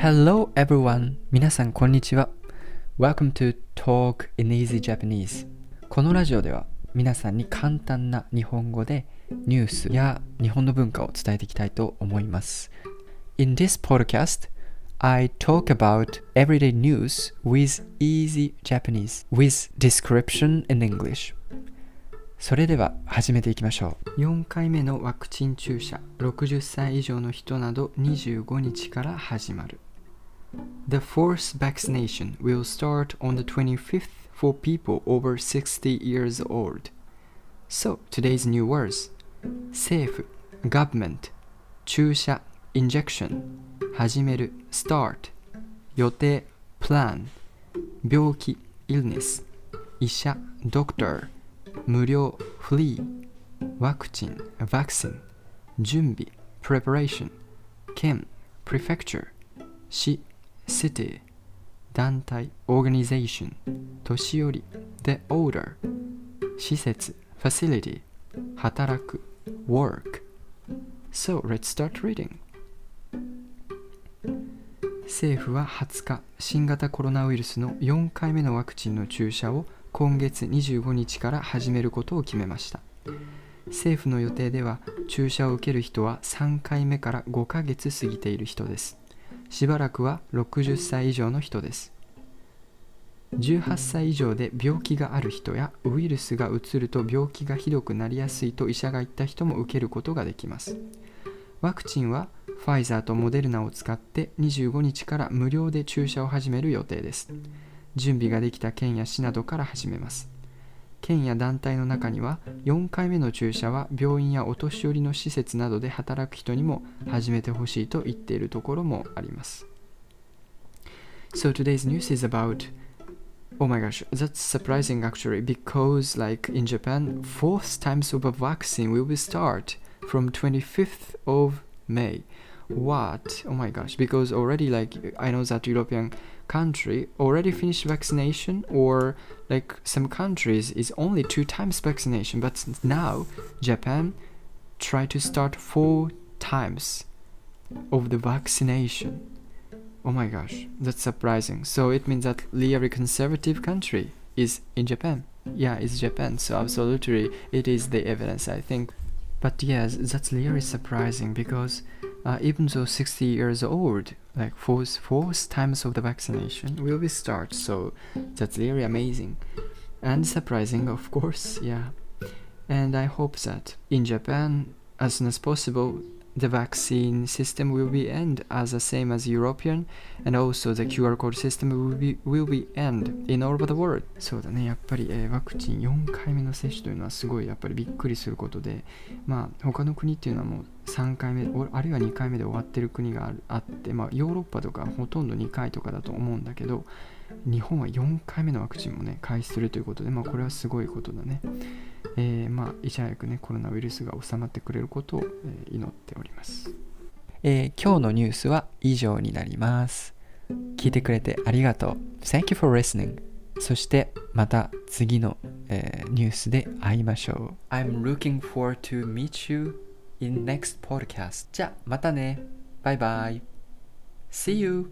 Hello everyone! 皆さんこんにちは。Welcome to Talk in Easy Japanese. このラジオでは皆さんに簡単な日本語でニュースや日本の文化を伝えていきたいと思います。In this podcast, I talk about everyday news with easy Japanese with description in English. それでは始めていきましょう。4回目のワクチン注射、60歳以上の人など25日から始まる。The fourth vaccination will start on the 25th for people over 60 years old. So, today's new words 政府 government 注射 injection 始める start 予定 plan 病気 illness 医者 doctor 無料 free ワクチン vaccine 準備 preparation 県 prefecture 市 city 団体 organization 年寄り the older 施設 facility 働く work. So let's start reading. 政府は20日新型コロナウイルスの4回目のワクチンの注射を今月25日から始めることを決めました。政府の予定では注射を受ける人は3回目から5ヶ月過ぎている人です。しばらくは60歳以上の人です。18歳以上で病気がある人やウイルスがうつると病気がひどくなりやすいと医者が言った人も受けることができます。ワクチンはファイザーとモデルナを使って25日から無料で注射を始める予定です。準備ができた県や市などから始めます。県や団体の中には4回目の注射は病院やお年寄りの施設などで働く人にも始めてほしいと言っているところもあります So today's news is about Oh my gosh, that's surprising actually because like in Japan, fourth times of a vaccine will be start from 25th of May. What? Oh my gosh, because already like I know that European country already finished vaccination or like some countries is only two times vaccination but now Japan try to start four times of the vaccination. Oh my gosh, that's surprising. So it means that really conservative country is in Japan. Yeah, it's Japan. So absolutely, it is the evidence, I think. But yes, that's really surprising because uh, even though 60 years old, like fourth, fourth times of the vaccination will be start. So that's really amazing and surprising, of course. Yeah, and I hope that in Japan, as soon as possible, the vaccine system will be end as the same as European and also the QR code system will be, will be end in all over the world. そうだね。やっぱり、えーワクチン4回目の接種というのはすごいやっぱりびっくりすることでまあ他の国っていうのはもう3回目あるいは2回目で終わってる国がああってまあヨーロッパとかほとんど2回とかだと思うんだけど日本は4回目のワクチンもね開始するということでまあこれはすごいことだね。えーまあ、いち早くね、コロナウイルスが収まってくれることを、えー祈っております、えー今日のニュースは以上になります。聞いてくれてありがとう。Thank you for listening. そしてまた次の、えーニュースで会いましょう。I'm looking forward to meet you in next podcast. じゃあまたね。バイバイ。See you!